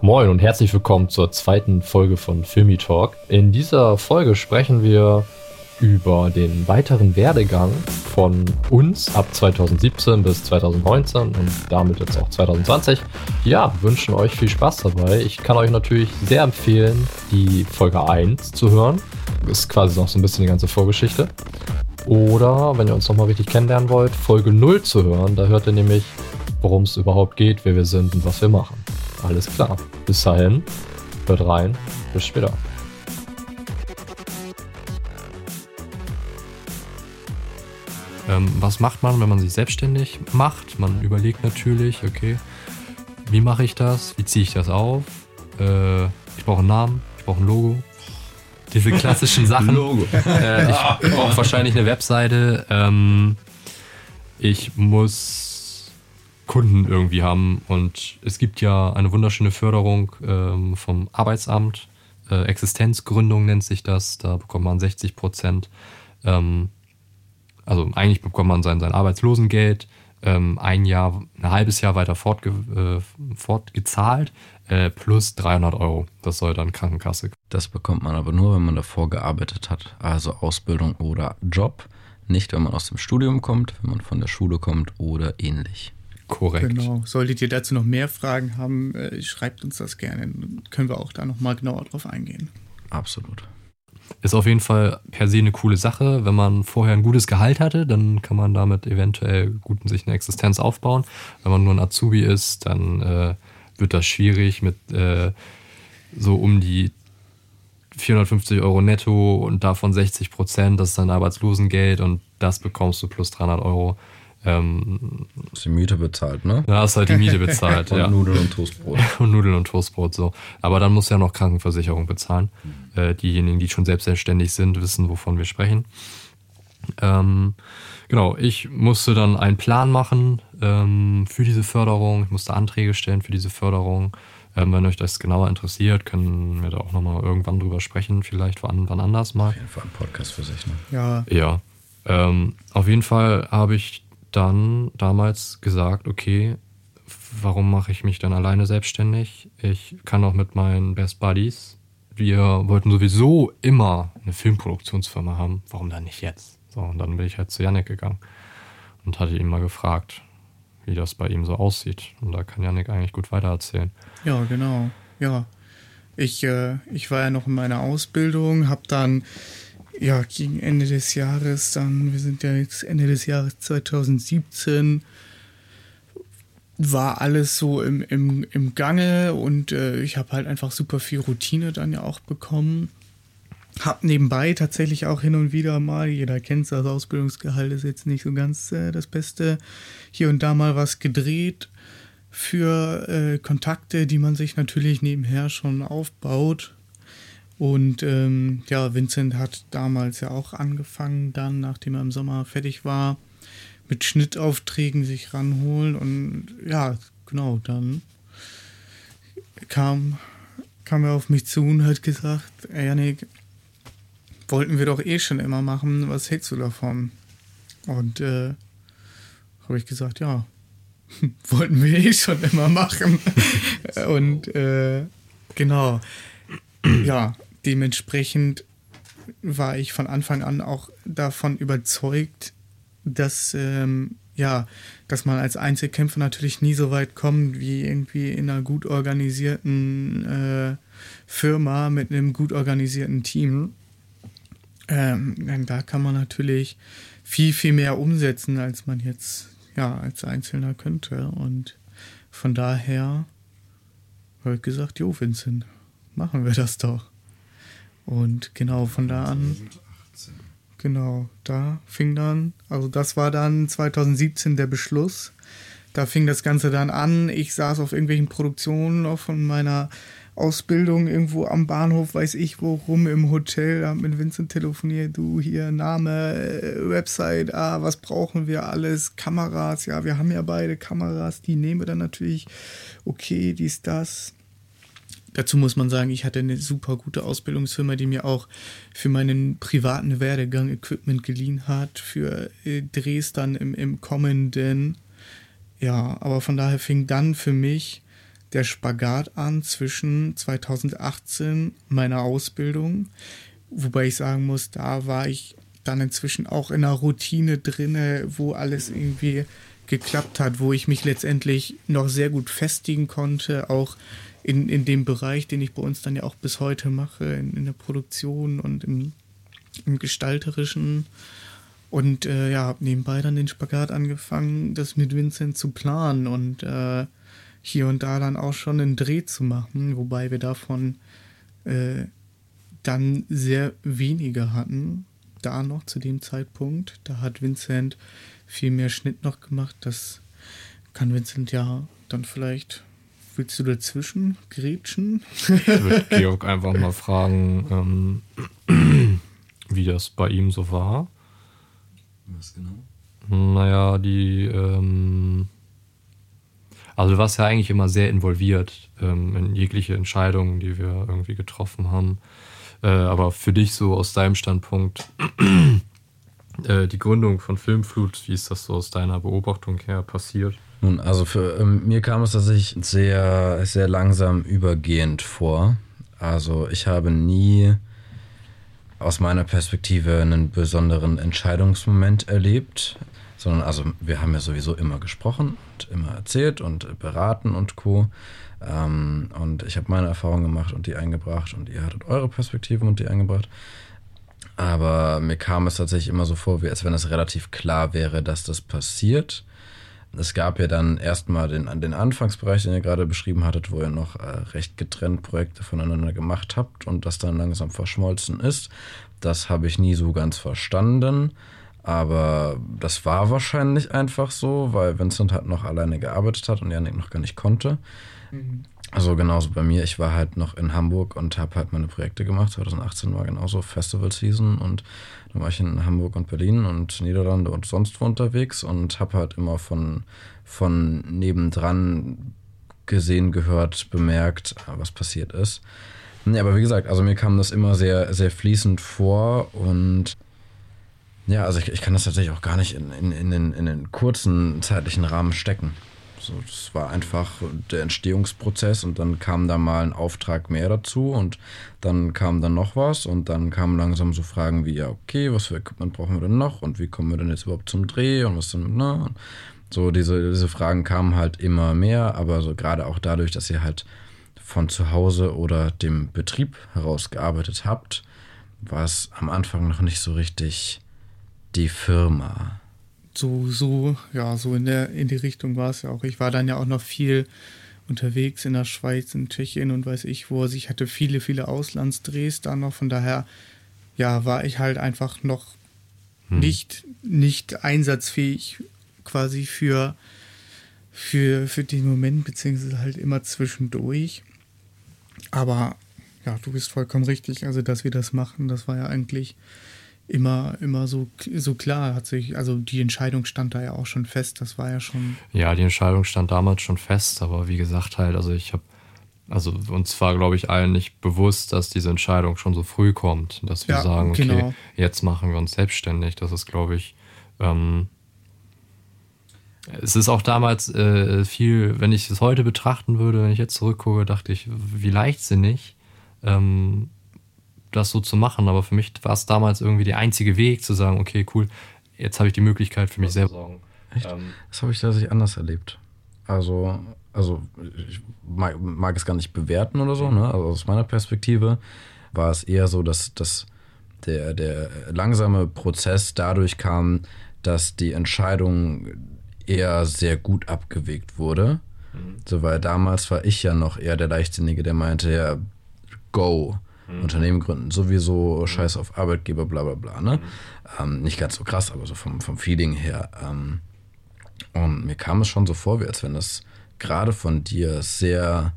Moin und herzlich willkommen zur zweiten Folge von Filmy Talk. In dieser Folge sprechen wir über den weiteren Werdegang von uns ab 2017 bis 2019 und damit jetzt auch 2020. Ja, wünschen euch viel Spaß dabei. Ich kann euch natürlich sehr empfehlen, die Folge 1 zu hören. Ist quasi noch so ein bisschen die ganze Vorgeschichte. Oder, wenn ihr uns nochmal richtig kennenlernen wollt, Folge 0 zu hören. Da hört ihr nämlich, worum es überhaupt geht, wer wir sind und was wir machen. Alles klar. Bis dahin, hört rein. Bis später. Ähm, was macht man, wenn man sich selbstständig macht? Man überlegt natürlich, okay, wie mache ich das? Wie ziehe ich das auf? Äh, ich brauche einen Namen, ich brauche ein Logo. Diese klassischen Sachen. Logo. Äh, ich brauche wahrscheinlich eine Webseite. Ähm, ich muss Kunden irgendwie haben. Und es gibt ja eine wunderschöne Förderung ähm, vom Arbeitsamt. Äh, Existenzgründung nennt sich das. Da bekommt man 60 Prozent. Ähm, also eigentlich bekommt man sein, sein Arbeitslosengeld ähm, ein Jahr, ein halbes Jahr weiter fortge äh, fortgezahlt äh, plus 300 Euro. Das soll dann Krankenkasse. Das bekommt man aber nur, wenn man davor gearbeitet hat. Also Ausbildung oder Job. Nicht, wenn man aus dem Studium kommt, wenn man von der Schule kommt oder ähnlich. Korrekt. Genau. Solltet ihr dazu noch mehr Fragen haben, äh, schreibt uns das gerne. Dann können wir auch da nochmal genauer drauf eingehen. Absolut. Ist auf jeden Fall per se eine coole Sache. Wenn man vorher ein gutes Gehalt hatte, dann kann man damit eventuell gut sich eine Existenz aufbauen. Wenn man nur ein Azubi ist, dann äh, wird das schwierig mit äh, so um die 450 Euro netto und davon 60 Prozent, das ist dann Arbeitslosengeld und das bekommst du plus 300 Euro. Ähm, Ist die Miete bezahlt, ne? da hast du halt die Miete bezahlt. Und ja. Nudeln und Toastbrot. und Nudeln und Toastbrot so. Aber dann musst du ja noch Krankenversicherung bezahlen. Äh, diejenigen, die schon selbstständig sind, wissen, wovon wir sprechen. Ähm, genau, ich musste dann einen Plan machen ähm, für diese Förderung. Ich musste Anträge stellen für diese Förderung. Ähm, wenn euch das genauer interessiert, können wir da auch nochmal irgendwann drüber sprechen, vielleicht wann, wann anders mal. Auf jeden Fall ein Podcast für sich, ne? Ja, Ja. Ähm, auf jeden Fall habe ich dann damals gesagt, okay, warum mache ich mich dann alleine selbstständig? Ich kann auch mit meinen Best Buddies. Wir wollten sowieso immer eine Filmproduktionsfirma haben. Warum dann nicht jetzt? So, und dann bin ich halt zu Yannick gegangen und hatte ihn mal gefragt, wie das bei ihm so aussieht. Und da kann Yannick eigentlich gut weitererzählen. ja, genau. Ja. Ich, äh, ich war ja noch in meiner Ausbildung, habe dann ja gegen Ende des Jahres, dann, wir sind ja jetzt Ende des Jahres 2017, war alles so im, im, im Gange und äh, ich habe halt einfach super viel Routine dann ja auch bekommen. Hab nebenbei tatsächlich auch hin und wieder mal, jeder kennt das Ausbildungsgehalt ist jetzt nicht so ganz äh, das Beste, hier und da mal was gedreht für äh, Kontakte, die man sich natürlich nebenher schon aufbaut. Und ähm, ja, Vincent hat damals ja auch angefangen, dann, nachdem er im Sommer fertig war, mit Schnittaufträgen sich ranholen. Und ja, genau, dann kam, kam er auf mich zu und hat gesagt, ey Janik, wollten wir doch eh schon immer machen, was hältst du davon? Und äh, habe ich gesagt, ja, wollten wir eh schon immer machen. Und äh, genau, ja, dementsprechend war ich von Anfang an auch davon überzeugt, dass ähm, ja, dass man als Einzelkämpfer natürlich nie so weit kommt wie irgendwie in einer gut organisierten äh, Firma mit einem gut organisierten Team. Ähm, denn da kann man natürlich viel, viel mehr umsetzen, als man jetzt ja als Einzelner könnte. Und von daher habe ich gesagt, jo, Vincent, machen wir das doch. Und genau von da an, genau, da fing dann, also das war dann 2017 der Beschluss. Da fing das Ganze dann an. Ich saß auf irgendwelchen Produktionen auch von meiner Ausbildung irgendwo am Bahnhof, weiß ich wo, rum im Hotel, hab mit Vincent telefoniert, du hier Name, äh, Website, ah, was brauchen wir alles, Kameras, ja, wir haben ja beide Kameras, die nehmen wir dann natürlich, okay, dies, das. Dazu muss man sagen, ich hatte eine super gute Ausbildungsfirma, die mir auch für meinen privaten Werdegang Equipment geliehen hat, für äh, Drehs dann im, im kommenden. Ja, aber von daher fing dann für mich der Spagat an zwischen 2018 meiner Ausbildung, wobei ich sagen muss, da war ich dann inzwischen auch in einer Routine drinne, wo alles irgendwie geklappt hat, wo ich mich letztendlich noch sehr gut festigen konnte, auch in, in dem Bereich, den ich bei uns dann ja auch bis heute mache, in, in der Produktion und im, im Gestalterischen. Und äh, ja, habe nebenbei dann den Spagat angefangen, das mit Vincent zu planen und äh, hier und da dann auch schon einen Dreh zu machen, wobei wir davon äh, dann sehr wenige hatten, da noch zu dem Zeitpunkt. Da hat Vincent viel mehr Schnitt noch gemacht. Das kann Vincent ja dann vielleicht. Willst du dazwischen grätschen? Ich würde Georg einfach mal fragen, ähm, wie das bei ihm so war. Was genau? Naja, die, ähm, also du warst ja eigentlich immer sehr involviert ähm, in jegliche Entscheidungen, die wir irgendwie getroffen haben. Äh, aber für dich so aus deinem Standpunkt, äh, die Gründung von Filmflut, wie ist das so aus deiner Beobachtung her passiert? Nun, also für ähm, mir kam es tatsächlich sehr, sehr langsam übergehend vor. Also ich habe nie aus meiner Perspektive einen besonderen Entscheidungsmoment erlebt, sondern also wir haben ja sowieso immer gesprochen und immer erzählt und beraten und co. Ähm, und ich habe meine Erfahrungen gemacht und die eingebracht und ihr hattet eure Perspektiven und die eingebracht. Aber mir kam es tatsächlich immer so vor, wie als wenn es relativ klar wäre, dass das passiert. Es gab ja dann erstmal den, den Anfangsbereich, den ihr gerade beschrieben hattet, wo ihr noch äh, recht getrennt Projekte voneinander gemacht habt und das dann langsam verschmolzen ist. Das habe ich nie so ganz verstanden. Aber das war wahrscheinlich einfach so, weil Vincent halt noch alleine gearbeitet hat und Janik noch gar nicht konnte. Mhm. Also genauso bei mir, ich war halt noch in Hamburg und habe halt meine Projekte gemacht. 2018 war genauso Festival Season und dann war ich in Hamburg und Berlin und Niederlande und sonst wo unterwegs und habe halt immer von, von nebendran gesehen, gehört, bemerkt, was passiert ist. Ja, aber wie gesagt, also mir kam das immer sehr, sehr fließend vor und ja, also ich, ich kann das tatsächlich auch gar nicht in, in, in, den, in den kurzen zeitlichen Rahmen stecken. So, das war einfach der Entstehungsprozess und dann kam da mal ein Auftrag mehr dazu und dann kam dann noch was und dann kamen langsam so Fragen wie, ja, okay, was für Equipment brauchen wir denn noch und wie kommen wir denn jetzt überhaupt zum Dreh und was denn, ne? So, diese, diese Fragen kamen halt immer mehr, aber so gerade auch dadurch, dass ihr halt von zu Hause oder dem Betrieb heraus gearbeitet habt, war es am Anfang noch nicht so richtig die Firma so, so, ja, so in der, in die Richtung war es ja auch. Ich war dann ja auch noch viel unterwegs in der Schweiz, in Tschechien und weiß ich wo. Also ich hatte viele, viele Auslandsdrehs da noch. Von daher, ja, war ich halt einfach noch hm. nicht, nicht einsatzfähig quasi für, für, für den Moment, beziehungsweise halt immer zwischendurch. Aber ja, du bist vollkommen richtig. Also, dass wir das machen, das war ja eigentlich immer, immer so, so klar hat sich, also die Entscheidung stand da ja auch schon fest, das war ja schon. Ja, die Entscheidung stand damals schon fest, aber wie gesagt halt, also ich habe, also uns war, glaube ich, allen nicht bewusst, dass diese Entscheidung schon so früh kommt, dass wir ja, sagen, okay, genau. jetzt machen wir uns selbstständig. Das ist, glaube ich, ähm, es ist auch damals äh, viel, wenn ich es heute betrachten würde, wenn ich jetzt zurückgucke, dachte ich, wie leichtsinnig. Ähm, das so zu machen, aber für mich war es damals irgendwie der einzige Weg zu sagen, okay, cool, jetzt habe ich die Möglichkeit für mich selber. Sorgen. Echt? Ähm, das habe ich tatsächlich anders erlebt. Also, also ich mag, mag, es gar nicht bewerten oder so, ne? Also aus meiner Perspektive war es eher so, dass, dass der, der langsame Prozess dadurch kam, dass die Entscheidung eher sehr gut abgewegt wurde. Mhm. So, weil damals war ich ja noch eher der Leichtsinnige, der meinte, ja, go. Mhm. Unternehmen gründen sowieso, scheiß auf Arbeitgeber, bla bla bla. Ne? Mhm. Ähm, nicht ganz so krass, aber so vom, vom Feeling her. Ähm, und mir kam es schon so vor, wie als wenn das gerade von dir sehr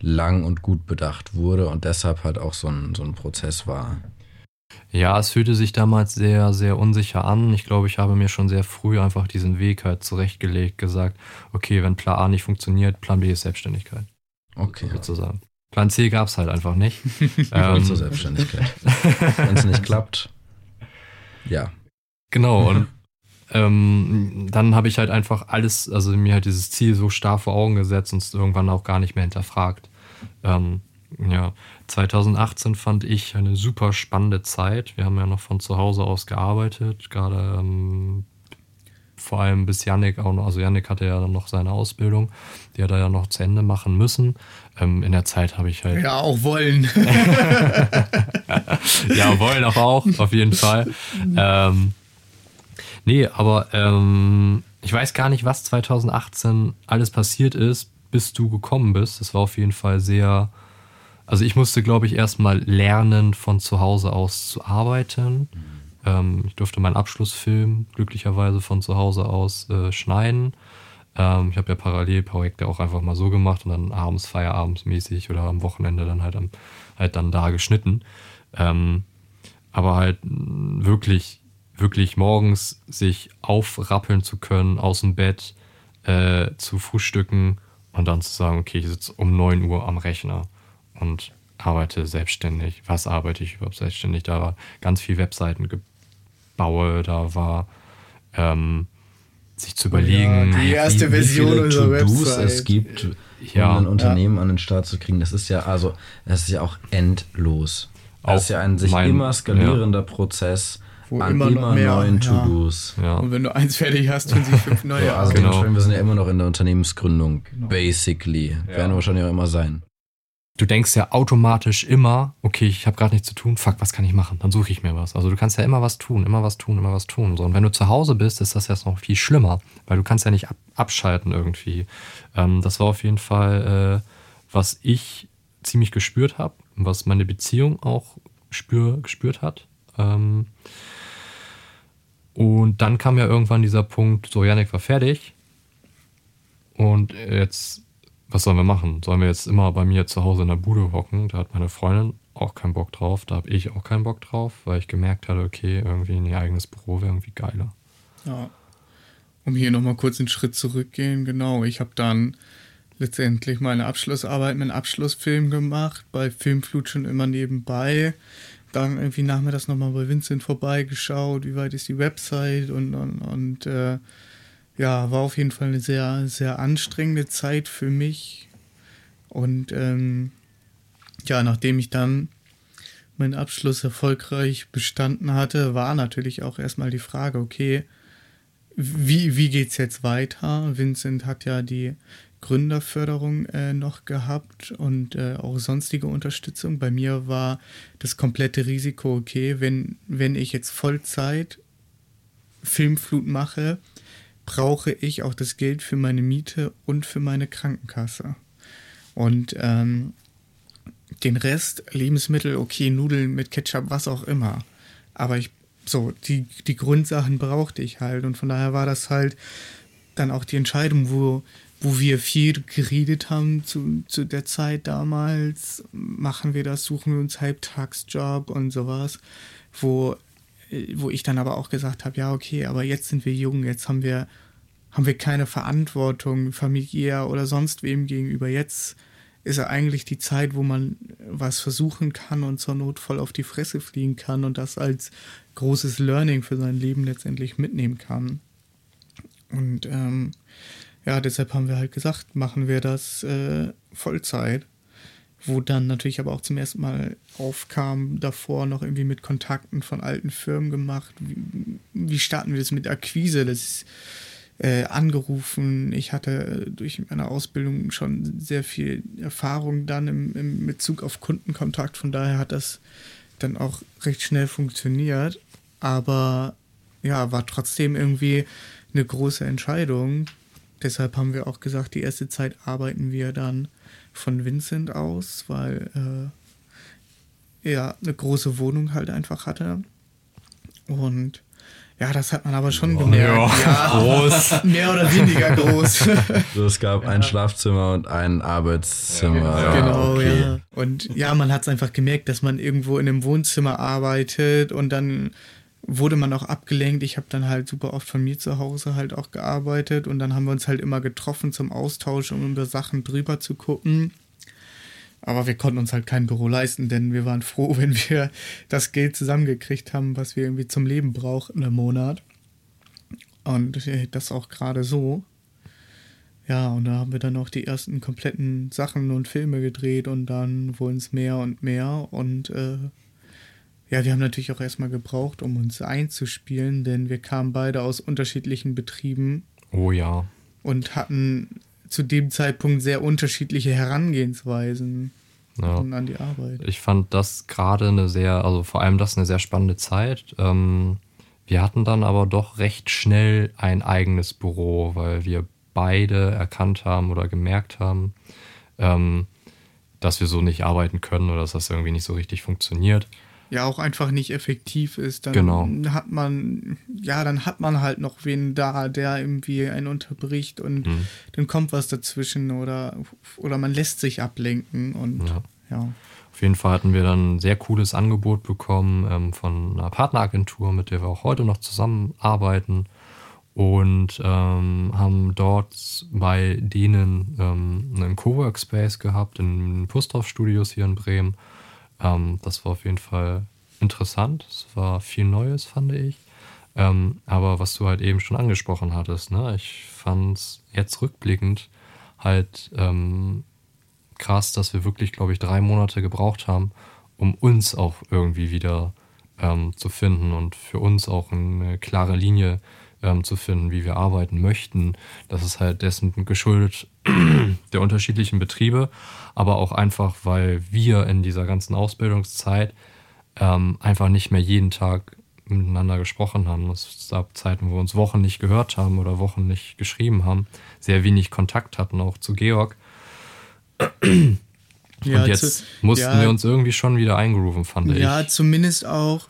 lang und gut bedacht wurde und deshalb halt auch so ein, so ein Prozess war. Ja, es fühlte sich damals sehr, sehr unsicher an. Ich glaube, ich habe mir schon sehr früh einfach diesen Weg halt zurechtgelegt, gesagt, okay, wenn Plan A nicht funktioniert, Plan B ist Selbstständigkeit. Okay. Sozusagen. Plan C gab es halt einfach nicht. ähm, zur Selbstständigkeit. Wenn es nicht klappt, ja. Genau, und ähm, dann habe ich halt einfach alles, also mir halt dieses Ziel so starr vor Augen gesetzt und es irgendwann auch gar nicht mehr hinterfragt. Ähm, ja, 2018 fand ich eine super spannende Zeit. Wir haben ja noch von zu Hause aus gearbeitet, gerade ähm, vor allem bis Yannick auch noch, also Yannick hatte ja dann noch seine Ausbildung, die hat er ja noch zu Ende machen müssen. Ähm, in der Zeit habe ich halt. Ja, auch wollen. ja, wollen auch, auch auf jeden Fall. Ähm, nee, aber ähm, ich weiß gar nicht, was 2018 alles passiert ist, bis du gekommen bist. Das war auf jeden Fall sehr. Also ich musste, glaube ich, erstmal lernen, von zu Hause aus zu arbeiten. Ähm, ich durfte meinen Abschlussfilm glücklicherweise von zu Hause aus äh, schneiden. Ähm, ich habe ja Parallelprojekte auch einfach mal so gemacht und dann abends, feierabendsmäßig oder am Wochenende dann halt, am, halt dann da geschnitten. Ähm, aber halt wirklich, wirklich morgens sich aufrappeln zu können, aus dem Bett äh, zu frühstücken und dann zu sagen, okay, ich sitze um 9 Uhr am Rechner und arbeite selbstständig. Was arbeite ich überhaupt selbstständig? Da war ganz viel Webseiten baue, da war ähm, sich zu überlegen. Ja, die erste wie, Version wie unserer To-Dos Website. es gibt, Ja. um ein Unternehmen an den Start zu kriegen. Das ist ja also, das ist ja auch endlos. Das Auch ist ja ein sich mein- immer skalierender Prozess Wo an immer immer, mehr, neuen ja. To-Dos. Ja. Und wenn du eins fertig hast, tun sich fünf neue Ja, also. Genau. wir sind ja immer noch in der Unternehmensgründung. Basically. Werden wir wahrscheinlich auch immer sein. Du denkst ja automatisch immer, okay, ich habe gerade nichts zu tun, fuck, was kann ich machen? Dann suche ich mir was. Also du kannst ja immer was tun, immer was tun, immer was tun. So, und wenn du zu Hause bist, ist das jetzt noch viel schlimmer, weil du kannst ja nicht ab abschalten irgendwie. Ähm, das war auf jeden Fall, äh, was ich ziemlich gespürt habe, was meine Beziehung auch spür, gespürt hat. Ähm, und dann kam ja irgendwann dieser Punkt, so Janik war fertig. Und jetzt, was sollen wir machen? Sollen wir jetzt immer bei mir zu Hause in der Bude hocken? Da hat meine Freundin auch keinen Bock drauf. Da habe ich auch keinen Bock drauf, weil ich gemerkt hatte, okay, irgendwie ein eigenes Büro wäre irgendwie geiler. Ja. Um hier nochmal kurz einen Schritt zurückgehen, genau. Ich habe dann letztendlich meine Abschlussarbeit mit einem Abschlussfilm gemacht, bei Filmflut schon immer nebenbei. Dann irgendwie nachmittags nochmal bei Vincent vorbeigeschaut, wie weit ist die Website und, und, und äh, ja, war auf jeden Fall eine sehr, sehr anstrengende Zeit für mich. Und ähm, ja, nachdem ich dann meinen Abschluss erfolgreich bestanden hatte, war natürlich auch erstmal die Frage, okay, wie, wie geht's jetzt weiter? Vincent hat ja die Gründerförderung äh, noch gehabt und äh, auch sonstige Unterstützung. Bei mir war das komplette Risiko, okay, wenn, wenn ich jetzt Vollzeit Filmflut mache, brauche ich auch das Geld für meine Miete und für meine Krankenkasse. Und ähm, den Rest, Lebensmittel, okay, Nudeln mit Ketchup, was auch immer. Aber ich, so, die, die Grundsachen brauchte ich halt. Und von daher war das halt dann auch die Entscheidung, wo, wo wir viel geredet haben zu, zu der Zeit damals. Machen wir das, suchen wir uns Halbtagsjob und sowas. Wo, wo ich dann aber auch gesagt habe, ja, okay, aber jetzt sind wir jung, jetzt haben wir, haben wir keine Verantwortung familiär oder sonst wem gegenüber. Jetzt ist eigentlich die Zeit, wo man was versuchen kann und zur Not voll auf die Fresse fliegen kann und das als großes Learning für sein Leben letztendlich mitnehmen kann. Und ähm, ja, deshalb haben wir halt gesagt, machen wir das äh, Vollzeit. Wo dann natürlich aber auch zum ersten Mal aufkam, davor noch irgendwie mit Kontakten von alten Firmen gemacht. Wie, wie starten wir das mit Akquise? Das ist äh, angerufen. Ich hatte durch meine Ausbildung schon sehr viel Erfahrung dann im, im Bezug auf Kundenkontakt. Von daher hat das dann auch recht schnell funktioniert. Aber ja, war trotzdem irgendwie eine große Entscheidung. Deshalb haben wir auch gesagt, die erste Zeit arbeiten wir dann von Vincent aus, weil äh, er eine große Wohnung halt einfach hatte. Und ja, das hat man aber schon gemerkt. Ja, groß. mehr oder weniger groß. So, es gab ein Schlafzimmer und ein Arbeitszimmer. Ja, genau, okay. ja. Und ja, man hat es einfach gemerkt, dass man irgendwo in einem Wohnzimmer arbeitet und dann wurde man auch abgelenkt. Ich habe dann halt super oft von mir zu Hause halt auch gearbeitet und dann haben wir uns halt immer getroffen zum Austausch, um über Sachen drüber zu gucken. Aber wir konnten uns halt kein Büro leisten, denn wir waren froh, wenn wir das Geld zusammengekriegt haben, was wir irgendwie zum Leben brauchten im Monat. Und äh, das auch gerade so. Ja, und da haben wir dann auch die ersten kompletten Sachen und Filme gedreht und dann wurden es mehr und mehr. Und äh, ja, wir haben natürlich auch erstmal gebraucht, um uns einzuspielen, denn wir kamen beide aus unterschiedlichen Betrieben. Oh ja. Und hatten zu dem Zeitpunkt sehr unterschiedliche Herangehensweisen ja. an die Arbeit. Ich fand das gerade eine sehr, also vor allem das eine sehr spannende Zeit. Ähm, wir hatten dann aber doch recht schnell ein eigenes Büro, weil wir beide erkannt haben oder gemerkt haben, ähm, dass wir so nicht arbeiten können oder dass das irgendwie nicht so richtig funktioniert. Ja, auch einfach nicht effektiv ist. Dann genau. hat man, ja, dann hat man halt noch wen da, der irgendwie einen unterbricht und mhm. dann kommt was dazwischen oder, oder man lässt sich ablenken und ja. ja. Auf jeden Fall hatten wir dann ein sehr cooles Angebot bekommen ähm, von einer Partneragentur, mit der wir auch heute noch zusammenarbeiten und ähm, haben dort bei denen ähm, einen Coworkspace gehabt in den Posthoff Studios hier in Bremen. Ähm, das war auf jeden Fall interessant. Es war viel Neues, fand ich. Ähm, aber was du halt eben schon angesprochen hattest, ne? ich fand es jetzt rückblickend halt ähm, krass, dass wir wirklich, glaube ich, drei Monate gebraucht haben, um uns auch irgendwie wieder ähm, zu finden und für uns auch eine klare Linie ähm, zu finden, wie wir arbeiten möchten. Das ist halt dessen geschuldet der unterschiedlichen Betriebe, aber auch einfach, weil wir in dieser ganzen Ausbildungszeit ähm, einfach nicht mehr jeden Tag miteinander gesprochen haben. Es gab Zeiten, wo wir uns Wochen nicht gehört haben oder Wochen nicht geschrieben haben, sehr wenig Kontakt hatten, auch zu Georg. Und ja, jetzt zu, mussten ja, wir uns irgendwie schon wieder eingrooven, fand ja, ich. Ja, zumindest auch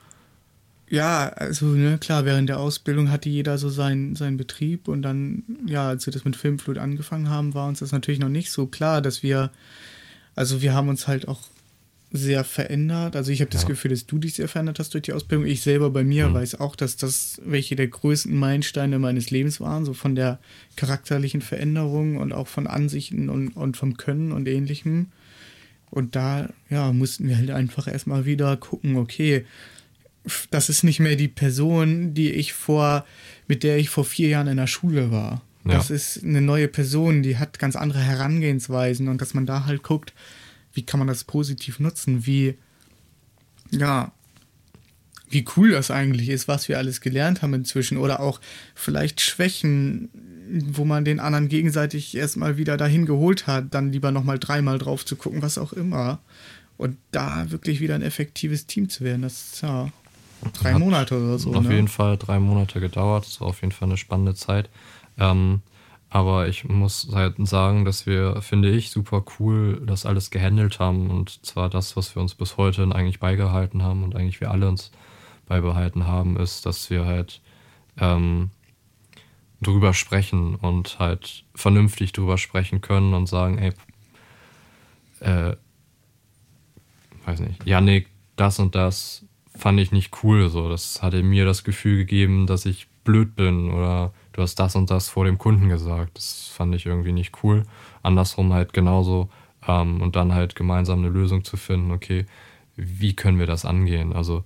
ja, also ne, klar, während der Ausbildung hatte jeder so seinen, seinen Betrieb und dann, ja, als wir das mit Filmflut angefangen haben, war uns das natürlich noch nicht so klar, dass wir, also wir haben uns halt auch sehr verändert. Also ich habe das Gefühl, dass du dich sehr verändert hast durch die Ausbildung. Ich selber bei mir mhm. weiß auch, dass das welche der größten Meilensteine meines Lebens waren, so von der charakterlichen Veränderung und auch von Ansichten und, und vom Können und ähnlichem. Und da, ja, mussten wir halt einfach erstmal wieder gucken, okay, das ist nicht mehr die Person, die ich vor, mit der ich vor vier Jahren in der Schule war. Ja. Das ist eine neue Person, die hat ganz andere Herangehensweisen und dass man da halt guckt, wie kann man das positiv nutzen, wie, ja, wie cool das eigentlich ist, was wir alles gelernt haben inzwischen oder auch vielleicht Schwächen, wo man den anderen gegenseitig erstmal wieder dahin geholt hat, dann lieber nochmal dreimal drauf zu gucken, was auch immer. Und da wirklich wieder ein effektives Team zu werden, das ist ja Drei Hat Monate oder so. Auf ne? jeden Fall drei Monate gedauert. Das war auf jeden Fall eine spannende Zeit. Ähm, aber ich muss halt sagen, dass wir, finde ich, super cool das alles gehandelt haben. Und zwar das, was wir uns bis heute eigentlich beigehalten haben und eigentlich wir alle uns beibehalten haben, ist, dass wir halt ähm, drüber sprechen und halt vernünftig drüber sprechen können und sagen, ey, äh, weiß nicht, Yannick, das und das fand ich nicht cool. So, das hatte mir das Gefühl gegeben, dass ich blöd bin oder du hast das und das vor dem Kunden gesagt. Das fand ich irgendwie nicht cool. Andersrum halt genauso ähm, und dann halt gemeinsam eine Lösung zu finden. Okay, wie können wir das angehen? Also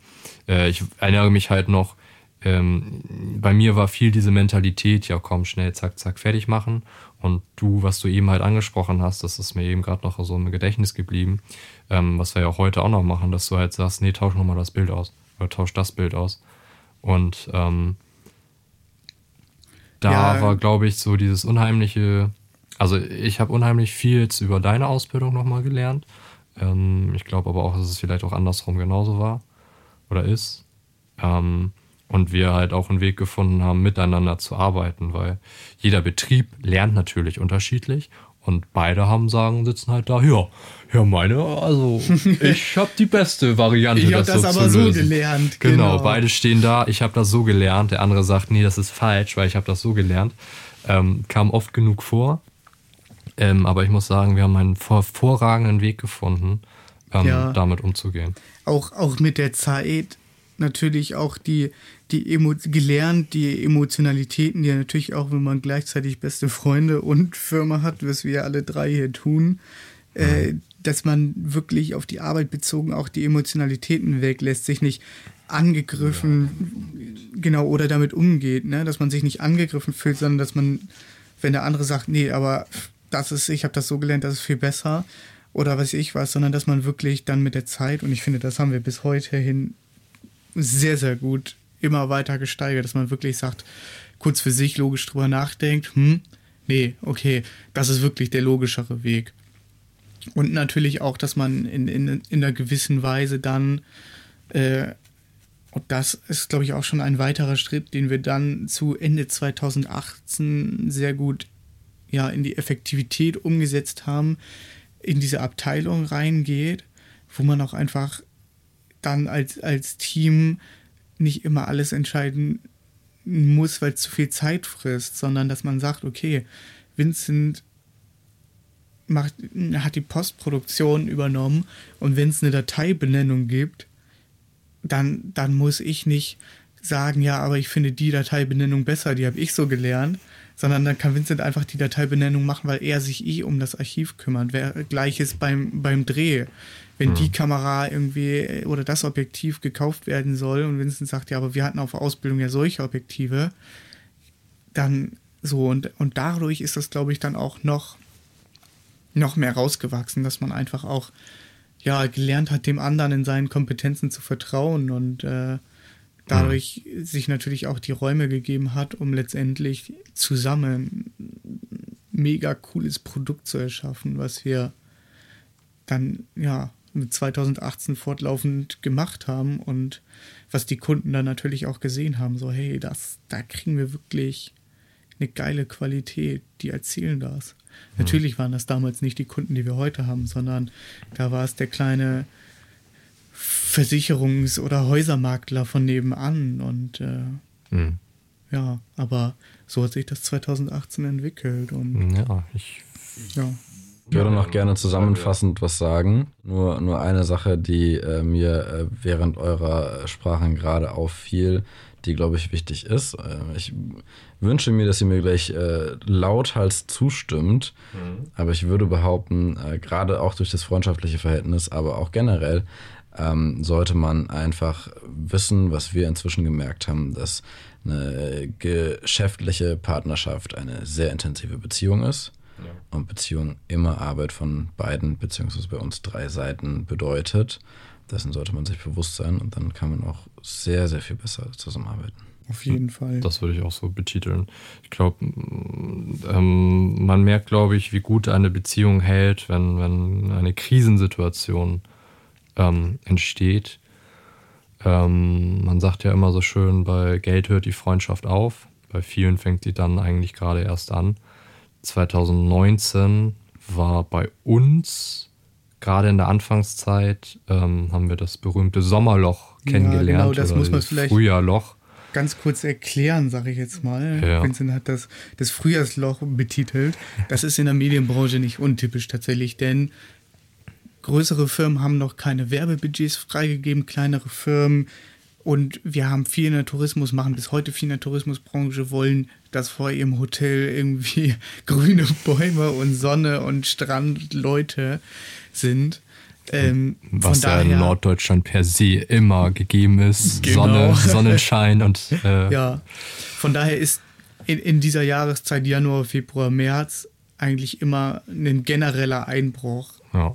äh, ich erinnere mich halt noch, ähm, bei mir war viel diese Mentalität, ja komm, schnell, zack, zack, fertig machen. Und du, was du eben halt angesprochen hast, das ist mir eben gerade noch so im Gedächtnis geblieben, ähm, was wir ja auch heute auch noch machen, dass du halt sagst, nee, tausch nochmal das Bild aus oder tausch das Bild aus. Und ähm, da ja. war, glaube ich, so dieses unheimliche, also ich habe unheimlich viel jetzt über deine Ausbildung nochmal gelernt. Ähm, ich glaube aber auch, dass es vielleicht auch andersrum genauso war oder ist. Ähm, und wir halt auch einen Weg gefunden haben, miteinander zu arbeiten, weil jeder Betrieb lernt natürlich unterschiedlich und beide haben sagen, sitzen halt da, ja, ja meine, also ich habe die beste Variante. Ich habe das, das so aber so gelernt. Genau, genau, beide stehen da, ich habe das so gelernt, der andere sagt, nee, das ist falsch, weil ich habe das so gelernt. Ähm, kam oft genug vor. Ähm, aber ich muss sagen, wir haben einen hervorragenden Weg gefunden, ähm, ja. damit umzugehen. Auch, auch mit der Zeit natürlich auch die, die Emo gelernt, die Emotionalitäten, die natürlich auch, wenn man gleichzeitig beste Freunde und Firma hat, was wir alle drei hier tun, äh, dass man wirklich auf die Arbeit bezogen auch die Emotionalitäten weglässt, sich nicht angegriffen, genau, oder damit umgeht, ne? dass man sich nicht angegriffen fühlt, sondern dass man, wenn der andere sagt, nee, aber das ist, ich habe das so gelernt, das ist viel besser oder was ich was, sondern dass man wirklich dann mit der Zeit, und ich finde, das haben wir bis heute hin sehr, sehr gut immer weiter gesteigert, dass man wirklich sagt, kurz für sich logisch drüber nachdenkt, hm, nee, okay, das ist wirklich der logischere Weg. Und natürlich auch, dass man in, in, in einer gewissen Weise dann, äh, und das ist, glaube ich, auch schon ein weiterer Schritt, den wir dann zu Ende 2018 sehr gut ja, in die Effektivität umgesetzt haben, in diese Abteilung reingeht, wo man auch einfach dann als, als Team nicht immer alles entscheiden muss, weil es zu viel Zeit frisst, sondern dass man sagt, okay, Vincent macht, hat die Postproduktion übernommen und wenn es eine Dateibenennung gibt, dann, dann muss ich nicht sagen, ja, aber ich finde die Dateibenennung besser, die habe ich so gelernt, sondern dann kann Vincent einfach die Dateibenennung machen, weil er sich eh um das Archiv kümmert. Gleiches beim, beim Dreh. Wenn mhm. die Kamera irgendwie oder das Objektiv gekauft werden soll und Vincent sagt, ja, aber wir hatten auf Ausbildung ja solche Objektive, dann so und, und dadurch ist das, glaube ich, dann auch noch, noch mehr rausgewachsen, dass man einfach auch ja, gelernt hat, dem anderen in seinen Kompetenzen zu vertrauen und äh, dadurch mhm. sich natürlich auch die Räume gegeben hat, um letztendlich zusammen mega cooles Produkt zu erschaffen, was wir dann ja mit 2018 fortlaufend gemacht haben und was die Kunden dann natürlich auch gesehen haben, so hey, das da kriegen wir wirklich eine geile Qualität, die erzählen das. Mhm. Natürlich waren das damals nicht die Kunden, die wir heute haben, sondern da war es der kleine Versicherungs- oder Häusermakler von nebenan. Und äh, mhm. ja, aber so hat sich das 2018 entwickelt. Und ja, ich. Ja. Ich würde noch gerne zusammenfassend was sagen. Nur, nur eine Sache, die äh, mir äh, während eurer Sprachen gerade auffiel, die, glaube ich, wichtig ist. Äh, ich wünsche mir, dass ihr mir gleich äh, lauthals zustimmt. Mhm. Aber ich würde behaupten, äh, gerade auch durch das freundschaftliche Verhältnis, aber auch generell, ähm, sollte man einfach wissen, was wir inzwischen gemerkt haben, dass eine geschäftliche Partnerschaft eine sehr intensive Beziehung ist. Ja. Und Beziehung immer Arbeit von beiden, beziehungsweise bei uns drei Seiten bedeutet. Dessen sollte man sich bewusst sein und dann kann man auch sehr, sehr viel besser zusammenarbeiten. Auf jeden Fall. Das würde ich auch so betiteln. Ich glaube, ähm, man merkt, glaube ich, wie gut eine Beziehung hält, wenn, wenn eine Krisensituation ähm, entsteht. Ähm, man sagt ja immer so schön, bei Geld hört die Freundschaft auf. Bei vielen fängt sie dann eigentlich gerade erst an. 2019 war bei uns, gerade in der Anfangszeit, ähm, haben wir das berühmte Sommerloch kennengelernt. Ja, genau, das muss man vielleicht Frühjahrloch. Ganz kurz erklären, sage ich jetzt mal. Ja. Vincent hat das, das Frühjahrsloch betitelt. Das ist in der Medienbranche nicht untypisch tatsächlich, denn Größere Firmen haben noch keine Werbebudgets freigegeben, kleinere Firmen. Und wir haben viel in der Tourismus, machen bis heute viel in der Tourismusbranche, wollen, dass vor ihrem Hotel irgendwie grüne Bäume und Sonne und Strandleute sind. Ähm, Was ja in Norddeutschland per se immer gegeben ist. Genau. Sonne, Sonnenschein und. Äh ja, von daher ist in, in dieser Jahreszeit, Januar, Februar, März, eigentlich immer ein genereller Einbruch. Ja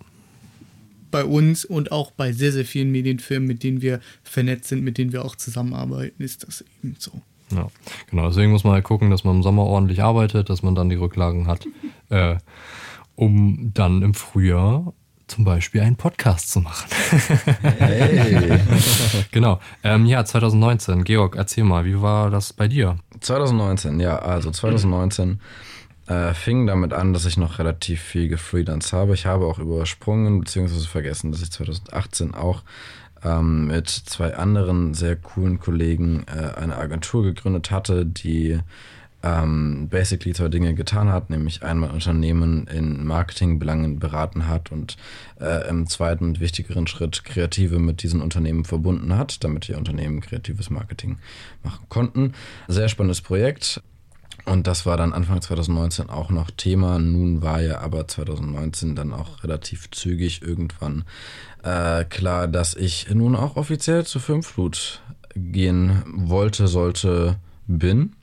bei uns und auch bei sehr, sehr vielen Medienfirmen, mit denen wir vernetzt sind, mit denen wir auch zusammenarbeiten, ist das eben so. Ja, genau. Deswegen muss man halt gucken, dass man im Sommer ordentlich arbeitet, dass man dann die Rücklagen hat, äh, um dann im Frühjahr zum Beispiel einen Podcast zu machen. Hey. genau. Ähm, ja, 2019. Georg, erzähl mal, wie war das bei dir? 2019, ja, also 2019 äh, fing damit an, dass ich noch relativ viel gefreelanced habe. Ich habe auch übersprungen bzw. vergessen, dass ich 2018 auch ähm, mit zwei anderen sehr coolen Kollegen äh, eine Agentur gegründet hatte, die ähm, basically zwei Dinge getan hat, nämlich einmal Unternehmen in Marketingbelangen beraten hat und äh, im zweiten und wichtigeren Schritt Kreative mit diesen Unternehmen verbunden hat, damit die Unternehmen kreatives Marketing machen konnten. Sehr spannendes Projekt Und das war dann Anfang 2019 auch noch Thema. Nun war ja aber 2019 dann auch relativ zügig irgendwann äh, klar, dass ich nun auch offiziell zu Filmflut gehen wollte, sollte, bin.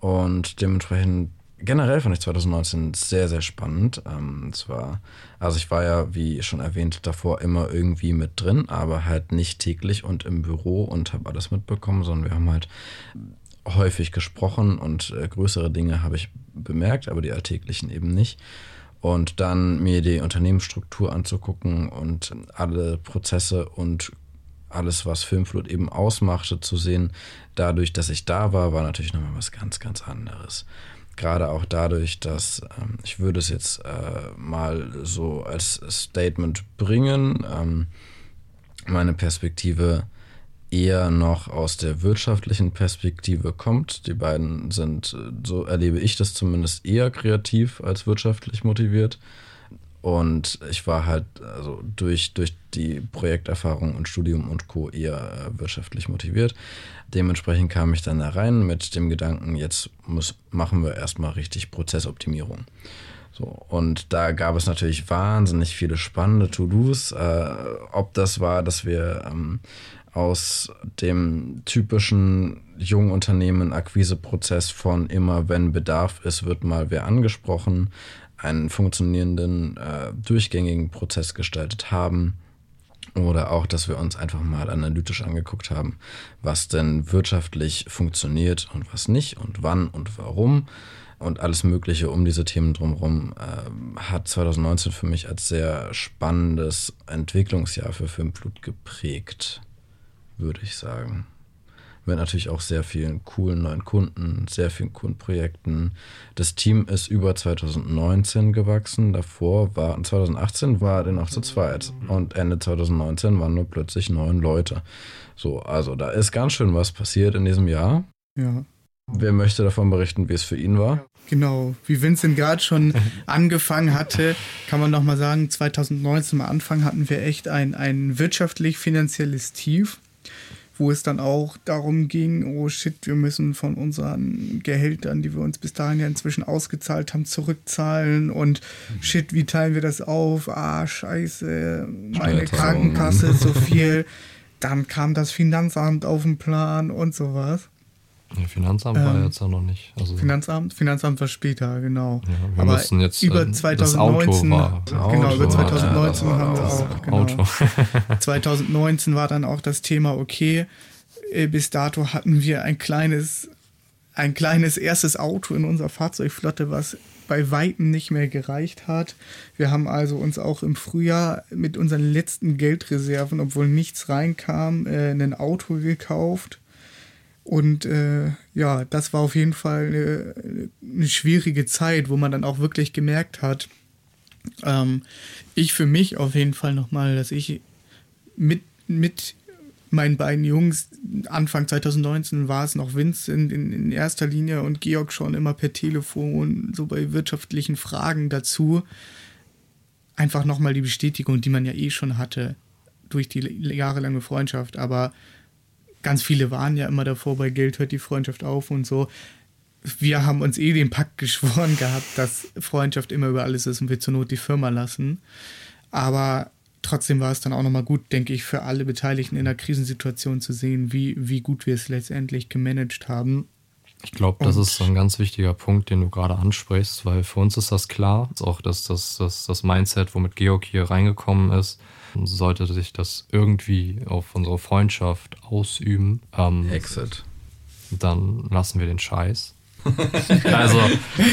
Und dementsprechend generell fand ich 2019 sehr, sehr spannend. Ähm, zwar, also ich war ja, wie schon erwähnt, davor immer irgendwie mit drin, aber halt nicht täglich und im Büro und habe alles mitbekommen, sondern wir haben halt häufig gesprochen und äh, größere Dinge habe ich bemerkt, aber die alltäglichen eben nicht. Und dann mir die Unternehmensstruktur anzugucken und alle Prozesse und alles, was Filmflut eben ausmachte, zu sehen, dadurch, dass ich da war, war natürlich nochmal was ganz, ganz anderes. Gerade auch dadurch, dass ähm, ich würde es jetzt äh, mal so als Statement bringen, ähm, meine Perspektive eher noch aus der wirtschaftlichen Perspektive kommt. Die beiden sind, so erlebe ich das zumindest, eher kreativ als wirtschaftlich motiviert. Und ich war halt also durch, durch die Projekterfahrung und Studium und Co. eher äh, wirtschaftlich motiviert. Dementsprechend kam ich dann da rein mit dem Gedanken, jetzt muss, machen wir erstmal richtig Prozessoptimierung. So, und da gab es natürlich wahnsinnig viele spannende To-Dos. Äh, ob das war, dass wir ähm, aus dem typischen Jungunternehmen Akquiseprozess von immer, wenn Bedarf ist, wird mal wer angesprochen, einen funktionierenden, äh, durchgängigen Prozess gestaltet haben. Oder auch, dass wir uns einfach mal analytisch angeguckt haben, was denn wirtschaftlich funktioniert und was nicht und wann und warum und alles Mögliche um diese Themen drumherum äh, hat 2019 für mich als sehr spannendes Entwicklungsjahr für Filmblut geprägt würde ich sagen. Mit natürlich auch sehr vielen coolen neuen Kunden, sehr vielen coolen Projekten. Das Team ist über 2019 gewachsen. Davor war, 2018 war er noch zu zweit. Und Ende 2019 waren nur plötzlich neun Leute. So, also da ist ganz schön was passiert in diesem Jahr. Ja. Wer möchte davon berichten, wie es für ihn war? Genau, wie Vincent gerade schon angefangen hatte, kann man nochmal sagen, 2019 am Anfang hatten wir echt ein, ein wirtschaftlich-finanzielles Tief wo es dann auch darum ging, oh shit, wir müssen von unseren Gehältern, die wir uns bis dahin ja inzwischen ausgezahlt haben, zurückzahlen und mhm. shit, wie teilen wir das auf? Ah, scheiße, meine Krankenkasse ist so viel. Dann kam das Finanzamt auf den Plan und sowas. Ja, Finanzamt ähm, war jetzt ja noch nicht. Also Finanzamt, Finanzamt war später, genau. Ja, wir Aber müssen jetzt über 2019, war, genau, über 2019 war, haben wir auch. Genau. Auto. 2019 war dann auch das Thema, okay, äh, bis dato hatten wir ein kleines, ein kleines erstes Auto in unserer Fahrzeugflotte, was bei Weitem nicht mehr gereicht hat. Wir haben also uns auch im Frühjahr mit unseren letzten Geldreserven, obwohl nichts reinkam, äh, ein Auto gekauft und äh, ja, das war auf jeden Fall eine, eine, schwierige Zeit, wo man dann auch wirklich gemerkt hat, ähm, ich für mich auf jeden Fall nochmal, dass ich mit, mit meinen beiden Jungs, Anfang 2019 war es noch Vincent in, in erster Linie und Georg schon immer per Telefon, so bei wirtschaftlichen Fragen dazu. Einfach nochmal die Bestätigung, die man ja eh schon hatte durch die jahrelange Freundschaft, aber ganz viele waren ja immer davor, bei Geld hört die Freundschaft auf und so. Wir haben uns eh den Pakt geschworen gehabt, dass Freundschaft immer über alles ist und wir zur Not die Firma lassen. Aber trotzdem war es dann auch nochmal gut, denke ich, für alle Beteiligten in der Krisensituation zu sehen, wie, wie gut wir es letztendlich gemanagt haben. Ich glaube, das ist ein ganz wichtiger Punkt, den du gerade ansprichst, weil für uns ist das klar, auch dass das, das, das Mindset, womit Georg hier reingekommen ist, sollte sich das irgendwie auf unsere Freundschaft ausüben. Ähm, Exit. Dann lassen wir den Scheiß. also,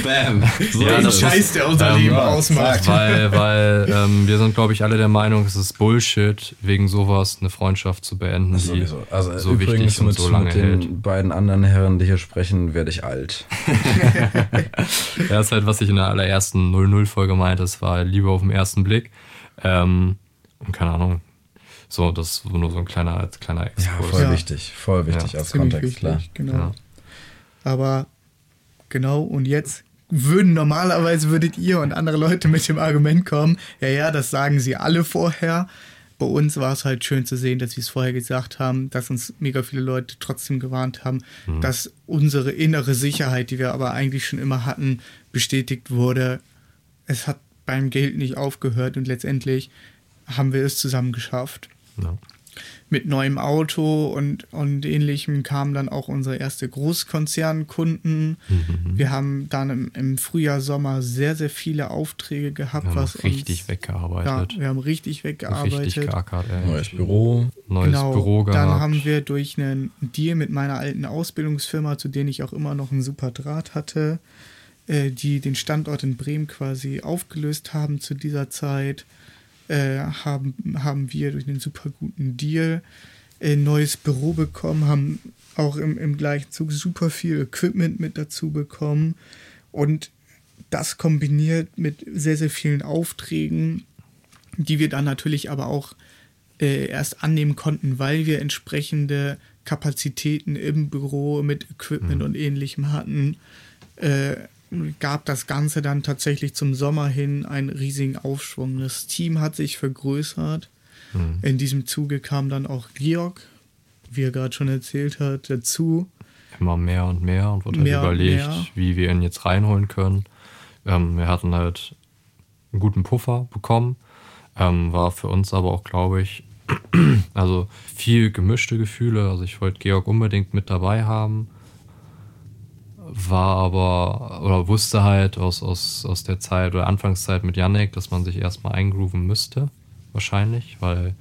Bam. So ja, den Scheiß, der unser ähm, Leben ausmacht. Weil, weil ähm, wir sind, glaube ich, alle der Meinung, es ist Bullshit, wegen sowas eine Freundschaft zu beenden, die Sowieso. also, so wichtig und mit, so lange mit den hält. beiden anderen Herren, die hier sprechen, werde ich alt. ja, das ist halt, was ich in der allerersten 00-Folge meinte, es war Liebe auf den ersten Blick. Ähm, keine Ahnung. So, das ist nur so ein kleiner, kleiner Exkurs. Ja, voll ja. wichtig, voll wichtig ja. als Kontext, wichtig, klar. Genau. Ja. Aber genau, und jetzt würden normalerweise würdet ihr und andere Leute mit dem Argument kommen, ja, ja, das sagen sie alle vorher. bei uns war es halt schön zu sehen, dass wir es vorher gesagt haben, dass uns mega viele Leute trotzdem gewarnt haben, mhm. dass unsere innere Sicherheit, die wir aber eigentlich schon immer hatten, bestätigt wurde. Es hat beim Geld nicht aufgehört und letztendlich haben wir es zusammen geschafft. Ja mit neuem Auto und, und ähnlichem kamen dann auch unsere erste Großkonzernkunden. Mhm. Wir haben dann im, im, Frühjahr, Sommer sehr, sehr viele Aufträge gehabt. Wir haben was richtig uns, weggearbeitet. Ja, wir haben richtig weggearbeitet. Richtig geackert, Neues Büro. Neues genau, Büro gehabt. Dann haben wir durch einen Deal mit meiner alten Ausbildungsfirma, zu denen ich auch immer noch einen super Draht hatte, äh, die den Standort in Bremen quasi aufgelöst haben zu dieser Zeit äh, haben, haben wir durch einen super guten Deal ein neues Büro bekommen, haben auch im, im gleichen Zug super viel Equipment mit dazu bekommen und das kombiniert mit sehr, sehr vielen Aufträgen, die wir dann natürlich aber auch äh, erst annehmen konnten, weil wir entsprechende Kapazitäten im Büro mit Equipment mhm. und ähnlichem hatten, äh, gab das Ganze dann tatsächlich zum Sommer hin einen riesigen Aufschwung. Das Team hat sich vergrößert. Mhm. In diesem Zuge kam dann auch Georg, wie er gerade schon erzählt hat, dazu. Immer mehr und mehr und wurde halt mehr halt überlegt, mehr. wie wir ihn jetzt reinholen können. Ähm, wir hatten halt einen guten Puffer bekommen. Ähm, war für uns aber auch, glaube ich, also viel gemischte Gefühle. Also ich wollte Georg unbedingt mit dabei haben war aber oder wusste halt aus, aus, aus der Zeit oder Anfangszeit mit Yannick, dass man sich erstmal eingrooven müsste, wahrscheinlich, weil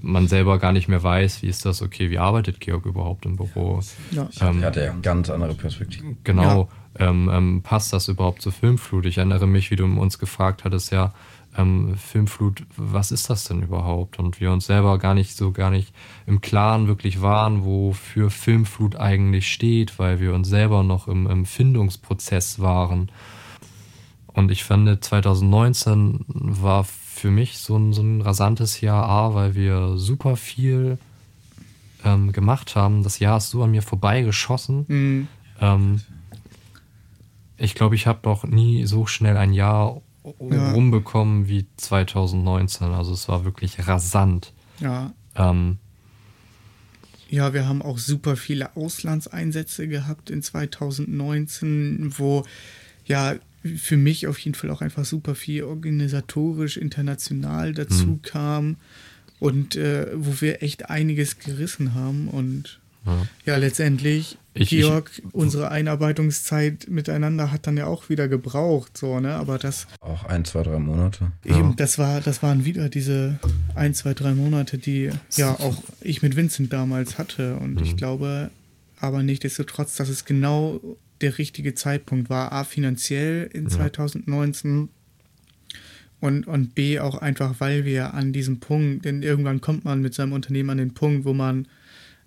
man selber gar nicht mehr weiß, wie ist das, okay, wie arbeitet Georg überhaupt im Büro? Ja, ähm, er hatte ja ganz andere Perspektiven. Genau, ja. ähm, ähm, passt das überhaupt zur Filmflut? Ich erinnere mich, wie du uns gefragt hattest, ja, ähm, Filmflut, was ist das denn überhaupt? Und wir uns selber gar nicht so gar nicht im Klaren wirklich waren, wofür Filmflut eigentlich steht, weil wir uns selber noch im, im Findungsprozess waren. Und ich fand, 2019 war für mich so ein, so ein rasantes Jahr, A, weil wir super viel ähm, gemacht haben. Das Jahr ist so an mir vorbeigeschossen. Mhm. Ähm, ich glaube, ich habe doch nie so schnell ein Jahr ja. rumbekommen wie 2019. Also es war wirklich rasant. Ja. Ähm, ja, wir haben auch super viele Auslandseinsätze gehabt in 2019, wo ja für mich auf jeden Fall auch einfach super viel organisatorisch, international dazu mhm. kam und äh, wo wir echt einiges gerissen haben und ja, ja letztendlich ich, Georg, ich, unsere Einarbeitungszeit miteinander hat dann ja auch wieder gebraucht, so, ne? Aber das. Auch ein, zwei, drei Monate. Eben, ja. das war, das waren wieder diese ein, zwei, drei Monate, die ja auch ich mit Vincent damals hatte. Und mhm. ich glaube aber nichtsdestotrotz, dass es genau der richtige Zeitpunkt war. A, finanziell in ja. 2019 und, und B, auch einfach, weil wir an diesem Punkt, denn irgendwann kommt man mit seinem Unternehmen an den Punkt, wo man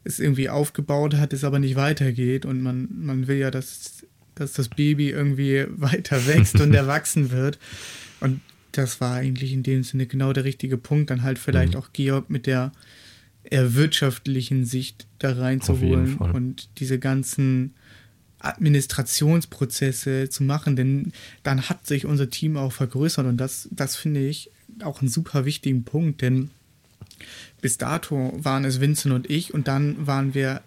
es irgendwie aufgebaut hat, es aber nicht weitergeht und man, man will ja, dass, dass das Baby irgendwie weiter wächst und erwachsen wird. Und das war eigentlich in dem Sinne genau der richtige Punkt, dann halt vielleicht mhm. auch Georg mit der eher wirtschaftlichen Sicht da reinzuholen und diese ganzen Administrationsprozesse zu machen, denn dann hat sich unser Team auch vergrößert und das, das finde ich auch einen super wichtigen Punkt, denn bis dato waren es Vincent und ich und dann waren wir,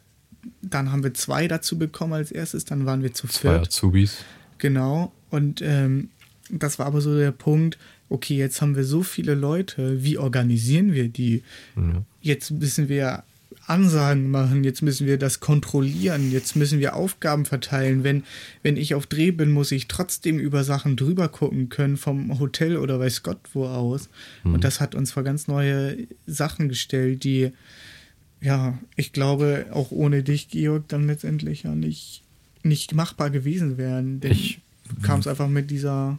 dann haben wir zwei dazu bekommen als erstes, dann waren wir zu zwei viert. Azubis. Genau. Und ähm, das war aber so der Punkt, okay, jetzt haben wir so viele Leute, wie organisieren wir die? Ja. Jetzt müssen wir Ansagen machen, jetzt müssen wir das kontrollieren, jetzt müssen wir Aufgaben verteilen. Wenn, wenn ich auf Dreh bin, muss ich trotzdem über Sachen drüber gucken können, vom Hotel oder weiß Gott wo aus. Mhm. Und das hat uns vor ganz neue Sachen gestellt, die, ja, ich glaube, auch ohne dich, Georg, dann letztendlich ja nicht, nicht machbar gewesen wären. Denn ich kam es einfach mit dieser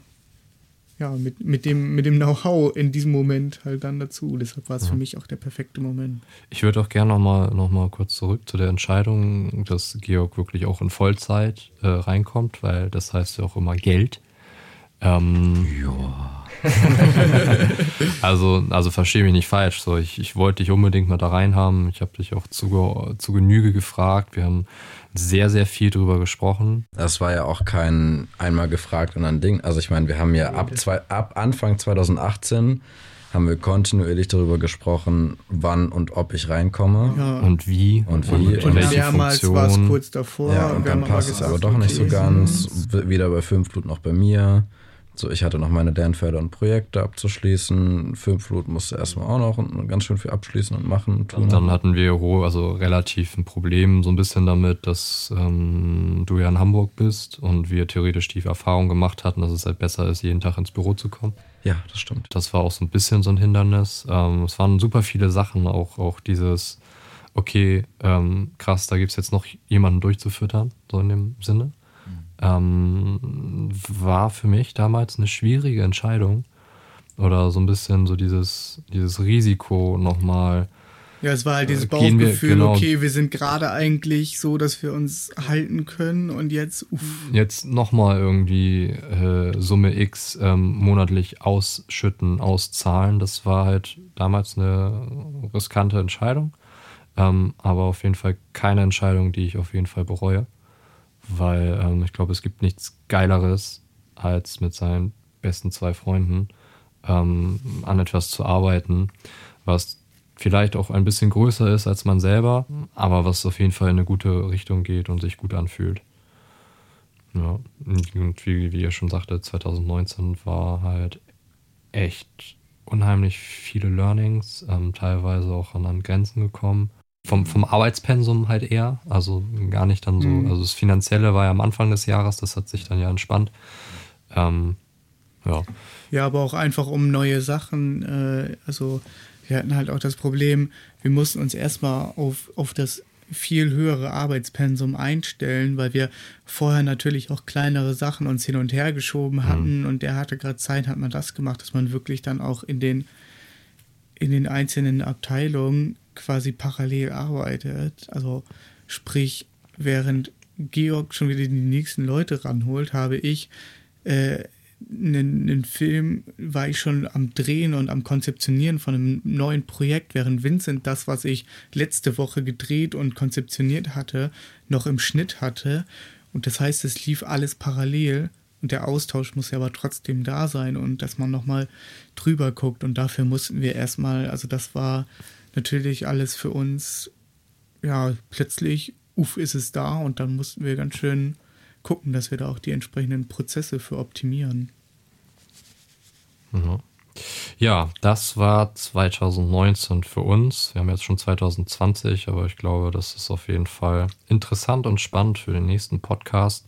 ja, mit, mit dem, mit dem Know-how in diesem Moment halt dann dazu. Deshalb war es ja. für mich auch der perfekte Moment. Ich würde auch gerne nochmal noch mal kurz zurück zu der Entscheidung, dass Georg wirklich auch in Vollzeit äh, reinkommt, weil das heißt ja auch immer Geld. Ähm, ja. also, also verstehe mich nicht falsch. So, ich, ich wollte dich unbedingt mal da reinhaben. Ich habe dich auch zu, zu Genüge gefragt. Wir haben sehr, sehr viel drüber gesprochen. Das war ja auch kein einmal gefragt und ein Ding. Also ich meine, wir haben ja ab, zwei, ab Anfang 2018 haben wir kontinuierlich darüber gesprochen, wann und ob ich reinkomme. Ja. Und wie? Und wie? Und, Und welche mehrmals war es Funktion? kurz davor. Ja, und dann passt es aber doch nicht so ganz. Weder bei Filmflut noch bei mir. So, ich hatte noch meine Lernfelder und Projekte abzuschließen. Filmflut musste erstmal auch noch und ganz schön viel abschließen und machen und tun. Und dann hatten wir ho- also relativ ein Problem so ein bisschen damit, dass ähm, du ja in Hamburg bist und wir theoretisch die Erfahrung gemacht hatten, dass es halt besser ist, jeden Tag ins Büro zu kommen. ja, das stimmt. Das war auch so ein bisschen so ein Hindernis. Ähm, es waren super viele Sachen, auch, auch dieses, okay, ähm, krass, da gibt es jetzt noch jemanden durchzufüttern, so in dem Sinne. Ähm, war für mich damals eine schwierige Entscheidung. Oder so ein bisschen so dieses, dieses Risiko nochmal. Ja, es war halt dieses Äh, gehen wir- Bauchgefühl, genau. okay, wir sind gerade eigentlich so, dass wir uns halten können und jetzt, uff. jetzt nochmal irgendwie äh, Summe X ähm, monatlich ausschütten, auszahlen. Das war halt damals eine riskante Entscheidung. Ähm, aber auf jeden Fall keine Entscheidung, die ich auf jeden Fall bereue. Weil ähm, ich glaube, es gibt nichts Geileres, als mit seinen besten zwei Freunden ähm, an etwas zu arbeiten, was vielleicht auch ein bisschen größer ist als man selber, aber was auf jeden Fall in eine gute Richtung geht und sich gut anfühlt. Ja, und wie, wie ihr schon sagte, 2019 war halt echt unheimlich viele Learnings, ähm, teilweise auch an, an Grenzen gekommen. Vom, vom Arbeitspensum halt eher, also gar nicht dann so, Mhm. also das Finanzielle war ja am Anfang des Jahres, das hat sich dann ja entspannt. Ähm, ja, Ja, aber auch einfach um neue Sachen. Äh, also wir hatten halt auch das Problem, wir mussten uns erstmal auf, auf das viel höhere Arbeitspensum einstellen, weil wir vorher natürlich auch kleinere Sachen uns hin und her geschoben hatten und der hatte gerade Zeit, hat man das gemacht, dass man wirklich dann auch in den in den einzelnen Abteilungen quasi parallel arbeitet. Also sprich, während Georg schon wieder die nächsten Leute ranholt, habe ich äh, einen, einen Film, war ich schon am Drehen und am Konzeptionieren von einem neuen Projekt, während Vincent das, was ich letzte Woche gedreht und konzeptioniert hatte, noch im Schnitt hatte. Und das heißt, es lief alles parallel und der Austausch muss ja aber trotzdem da sein und dass man nochmal drüber guckt. Und dafür mussten wir erstmal, also das war natürlich alles für uns, ja, plötzlich, uff, ist es da und dann mussten wir ganz schön gucken, dass wir da auch die entsprechenden Prozesse für optimieren. Mhm. Ja, das war 2019 für uns. Wir haben jetzt schon 2020, aber ich glaube, das ist auf jeden Fall interessant und spannend für den nächsten Podcast.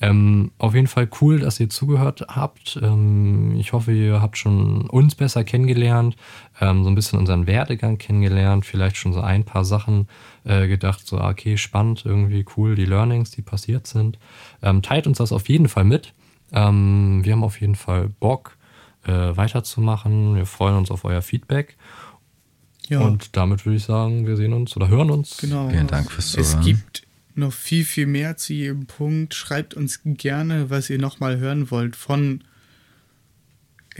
Ähm, auf jeden Fall cool, dass ihr zugehört habt. Ähm, ich hoffe, ihr habt schon uns besser kennengelernt, ähm, so ein bisschen unseren Werdegang kennengelernt, vielleicht schon so ein paar Sachen äh, gedacht, so ah, okay, spannend, irgendwie cool, die Learnings, die passiert sind. Ähm, teilt uns das auf jeden Fall mit. Ähm, wir haben auf jeden Fall Bock, äh, weiterzumachen. Wir freuen uns auf euer Feedback. Ja, Und damit würde ich sagen, wir sehen uns oder hören uns. genau. Vielen Dank fürs Es Zuhören. gibt noch viel, viel mehr zu jedem Punkt. Schreibt uns gerne, was ihr nochmal hören wollt von.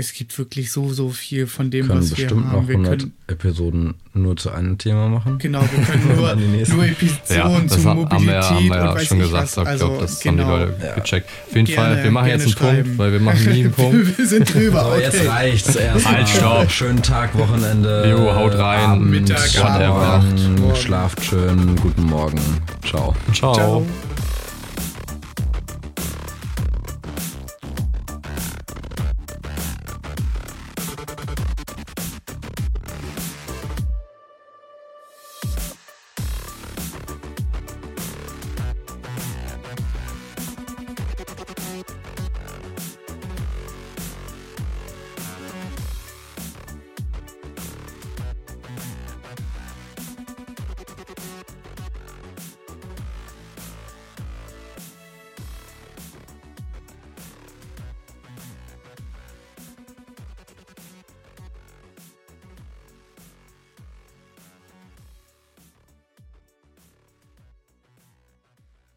Es gibt wirklich so, so viel von dem, können was wir bestimmt haben. noch wir 100 können, Episoden nur zu einem Thema machen. genau, wir können nur, Dann die nächsten. nur Ja, Episoden das zu haben Mobilität wir, haben wir und ja weiß schon ich gesagt. was. Ich Also, glaube, das genau. haben die Leute Ja. gecheckt. Auf jeden Gerne- Fall, wir machen jetzt einen schreiben. Punkt, weil wir machen nie einen Punkt. wir sind drüber, Aber okay. jetzt reicht's erstmal. Halt, stopp. Schönen Tag, Wochenende. Jo, haut rein. Abend, Mittag. Abend. Schlaft schön. Guten Morgen. Ciao. Ciao. Ciao.